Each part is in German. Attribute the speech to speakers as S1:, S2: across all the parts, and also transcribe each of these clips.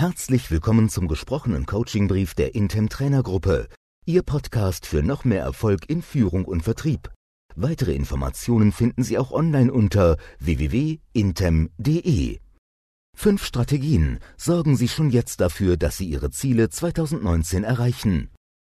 S1: Herzlich willkommen zum gesprochenen Coachingbrief der Intem Trainergruppe, Ihr Podcast für noch mehr Erfolg in Führung und Vertrieb. Weitere Informationen finden Sie auch online unter www.intem.de. Fünf Strategien sorgen Sie schon jetzt dafür, dass Sie Ihre Ziele 2019 erreichen.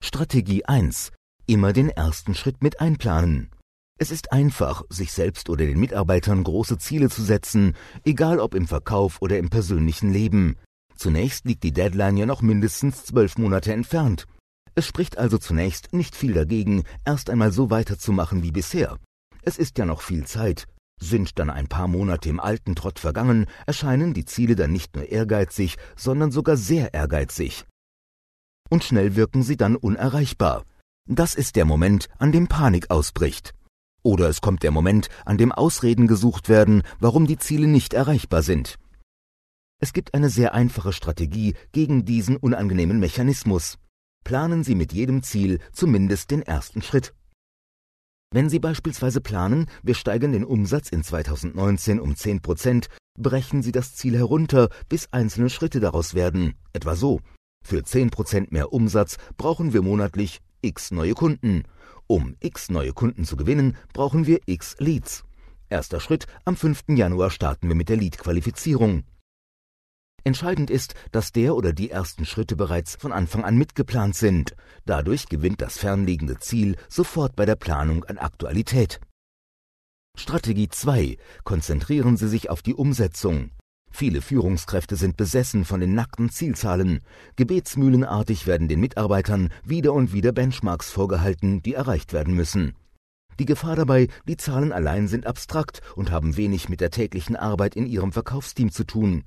S1: Strategie 1. Immer den ersten Schritt mit einplanen. Es ist einfach, sich selbst oder den Mitarbeitern große Ziele zu setzen, egal ob im Verkauf oder im persönlichen Leben. Zunächst liegt die Deadline ja noch mindestens zwölf Monate entfernt. Es spricht also zunächst nicht viel dagegen, erst einmal so weiterzumachen wie bisher. Es ist ja noch viel Zeit. Sind dann ein paar Monate im alten Trott vergangen, erscheinen die Ziele dann nicht nur ehrgeizig, sondern sogar sehr ehrgeizig. Und schnell wirken sie dann unerreichbar. Das ist der Moment, an dem Panik ausbricht. Oder es kommt der Moment, an dem Ausreden gesucht werden, warum die Ziele nicht erreichbar sind. Es gibt eine sehr einfache Strategie gegen diesen unangenehmen Mechanismus. Planen Sie mit jedem Ziel zumindest den ersten Schritt. Wenn Sie beispielsweise planen, wir steigern den Umsatz in 2019 um 10 Prozent, brechen Sie das Ziel herunter, bis einzelne Schritte daraus werden. Etwa so. Für 10 Prozent mehr Umsatz brauchen wir monatlich x neue Kunden. Um x neue Kunden zu gewinnen, brauchen wir x Leads. Erster Schritt, am 5. Januar starten wir mit der Lead-Qualifizierung. Entscheidend ist, dass der oder die ersten Schritte bereits von Anfang an mitgeplant sind. Dadurch gewinnt das fernliegende Ziel sofort bei der Planung an Aktualität. Strategie 2. Konzentrieren Sie sich auf die Umsetzung. Viele Führungskräfte sind besessen von den nackten Zielzahlen. Gebetsmühlenartig werden den Mitarbeitern wieder und wieder Benchmarks vorgehalten, die erreicht werden müssen. Die Gefahr dabei, die Zahlen allein sind abstrakt und haben wenig mit der täglichen Arbeit in Ihrem Verkaufsteam zu tun.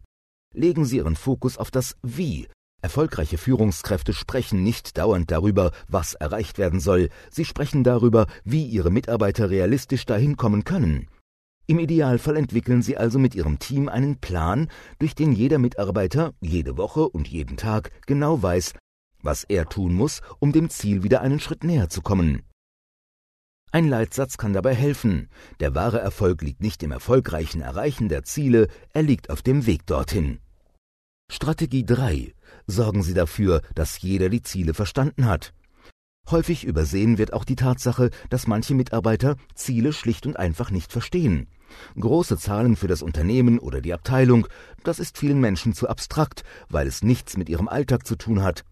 S1: Legen Sie Ihren Fokus auf das Wie. Erfolgreiche Führungskräfte sprechen nicht dauernd darüber, was erreicht werden soll, sie sprechen darüber, wie ihre Mitarbeiter realistisch dahin kommen können. Im Idealfall entwickeln Sie also mit Ihrem Team einen Plan, durch den jeder Mitarbeiter jede Woche und jeden Tag genau weiß, was er tun muss, um dem Ziel wieder einen Schritt näher zu kommen. Ein Leitsatz kann dabei helfen. Der wahre Erfolg liegt nicht im erfolgreichen Erreichen der Ziele, er liegt auf dem Weg dorthin. Strategie 3. Sorgen Sie dafür, dass jeder die Ziele verstanden hat. Häufig übersehen wird auch die Tatsache, dass manche Mitarbeiter Ziele schlicht und einfach nicht verstehen. Große Zahlen für das Unternehmen oder die Abteilung, das ist vielen Menschen zu abstrakt, weil es nichts mit ihrem Alltag zu tun hat.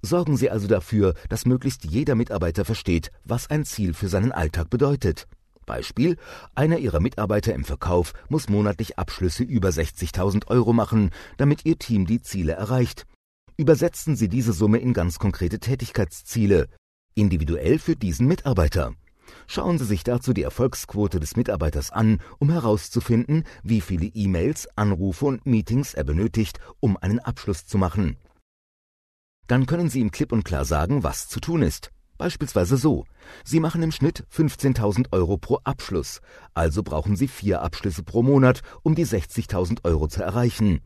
S1: Sorgen Sie also dafür, dass möglichst jeder Mitarbeiter versteht, was ein Ziel für seinen Alltag bedeutet. Beispiel, einer Ihrer Mitarbeiter im Verkauf muss monatlich Abschlüsse über 60.000 Euro machen, damit Ihr Team die Ziele erreicht. Übersetzen Sie diese Summe in ganz konkrete Tätigkeitsziele, individuell für diesen Mitarbeiter. Schauen Sie sich dazu die Erfolgsquote des Mitarbeiters an, um herauszufinden, wie viele E-Mails, Anrufe und Meetings er benötigt, um einen Abschluss zu machen. Dann können Sie ihm klipp und klar sagen, was zu tun ist. Beispielsweise so. Sie machen im Schnitt 15.000 Euro pro Abschluss. Also brauchen Sie vier Abschlüsse pro Monat, um die 60.000 Euro zu erreichen.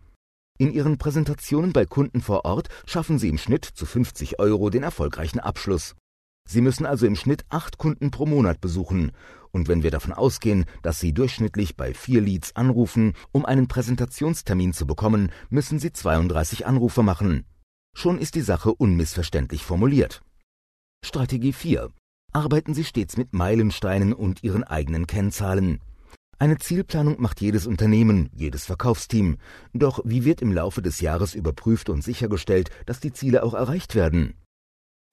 S1: In Ihren Präsentationen bei Kunden vor Ort schaffen Sie im Schnitt zu 50 Euro den erfolgreichen Abschluss. Sie müssen also im Schnitt acht Kunden pro Monat besuchen. Und wenn wir davon ausgehen, dass Sie durchschnittlich bei vier Leads anrufen, um einen Präsentationstermin zu bekommen, müssen Sie 32 Anrufe machen. Schon ist die Sache unmissverständlich formuliert. Strategie 4. Arbeiten Sie stets mit Meilensteinen und Ihren eigenen Kennzahlen. Eine Zielplanung macht jedes Unternehmen, jedes Verkaufsteam. Doch wie wird im Laufe des Jahres überprüft und sichergestellt, dass die Ziele auch erreicht werden?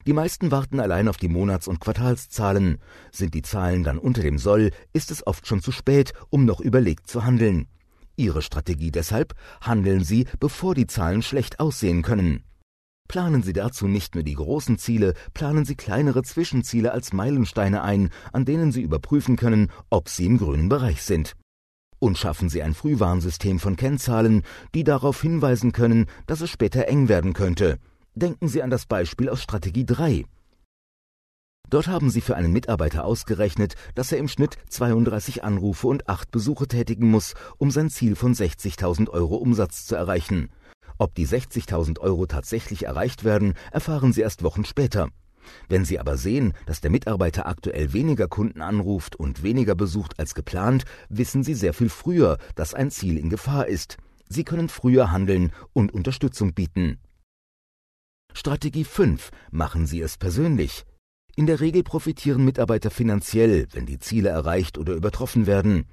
S1: Die meisten warten allein auf die Monats- und Quartalszahlen. Sind die Zahlen dann unter dem Soll, ist es oft schon zu spät, um noch überlegt zu handeln. Ihre Strategie deshalb, handeln Sie, bevor die Zahlen schlecht aussehen können. Planen Sie dazu nicht nur die großen Ziele, planen Sie kleinere Zwischenziele als Meilensteine ein, an denen Sie überprüfen können, ob Sie im grünen Bereich sind. Und schaffen Sie ein Frühwarnsystem von Kennzahlen, die darauf hinweisen können, dass es später eng werden könnte. Denken Sie an das Beispiel aus Strategie 3. Dort haben Sie für einen Mitarbeiter ausgerechnet, dass er im Schnitt 32 Anrufe und 8 Besuche tätigen muss, um sein Ziel von 60.000 Euro Umsatz zu erreichen. Ob die 60.000 Euro tatsächlich erreicht werden, erfahren Sie erst Wochen später. Wenn Sie aber sehen, dass der Mitarbeiter aktuell weniger Kunden anruft und weniger besucht als geplant, wissen Sie sehr viel früher, dass ein Ziel in Gefahr ist. Sie können früher handeln und Unterstützung bieten. Strategie 5. Machen Sie es persönlich. In der Regel profitieren Mitarbeiter finanziell, wenn die Ziele erreicht oder übertroffen werden.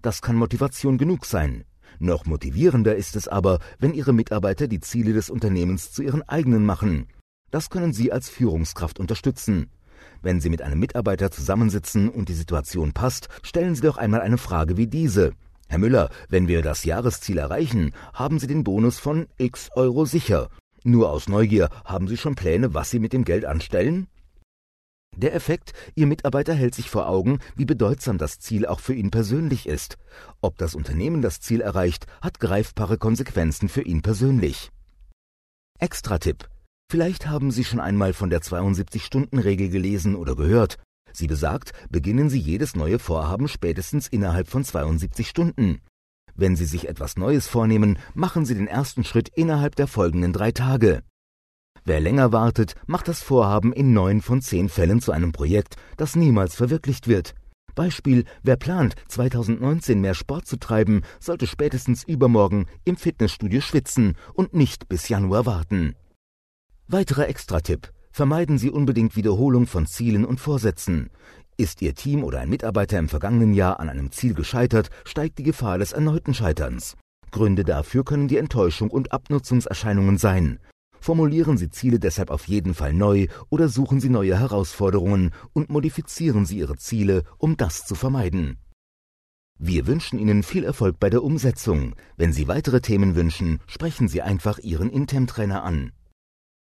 S1: Das kann Motivation genug sein. Noch motivierender ist es aber, wenn Ihre Mitarbeiter die Ziele des Unternehmens zu ihren eigenen machen. Das können Sie als Führungskraft unterstützen. Wenn Sie mit einem Mitarbeiter zusammensitzen und die Situation passt, stellen Sie doch einmal eine Frage wie diese. Herr Müller, wenn wir das Jahresziel erreichen, haben Sie den Bonus von x Euro sicher. Nur aus Neugier haben Sie schon Pläne, was Sie mit dem Geld anstellen? Der Effekt, Ihr Mitarbeiter hält sich vor Augen, wie bedeutsam das Ziel auch für ihn persönlich ist. Ob das Unternehmen das Ziel erreicht, hat greifbare Konsequenzen für ihn persönlich. Extra-Tipp. Vielleicht haben Sie schon einmal von der 72-Stunden-Regel gelesen oder gehört. Sie besagt, beginnen Sie jedes neue Vorhaben spätestens innerhalb von 72 Stunden. Wenn Sie sich etwas Neues vornehmen, machen Sie den ersten Schritt innerhalb der folgenden drei Tage. Wer länger wartet, macht das Vorhaben in neun von zehn Fällen zu einem Projekt, das niemals verwirklicht wird. Beispiel, wer plant, 2019 mehr Sport zu treiben, sollte spätestens übermorgen im Fitnessstudio schwitzen und nicht bis Januar warten. Weiterer Extratipp. Vermeiden Sie unbedingt Wiederholung von Zielen und Vorsätzen. Ist Ihr Team oder ein Mitarbeiter im vergangenen Jahr an einem Ziel gescheitert, steigt die Gefahr des erneuten Scheiterns. Gründe dafür können die Enttäuschung und Abnutzungserscheinungen sein. Formulieren Sie Ziele deshalb auf jeden Fall neu oder suchen Sie neue Herausforderungen und modifizieren Sie Ihre Ziele, um das zu vermeiden. Wir wünschen Ihnen viel Erfolg bei der Umsetzung. Wenn Sie weitere Themen wünschen, sprechen Sie einfach Ihren Intem-Trainer an.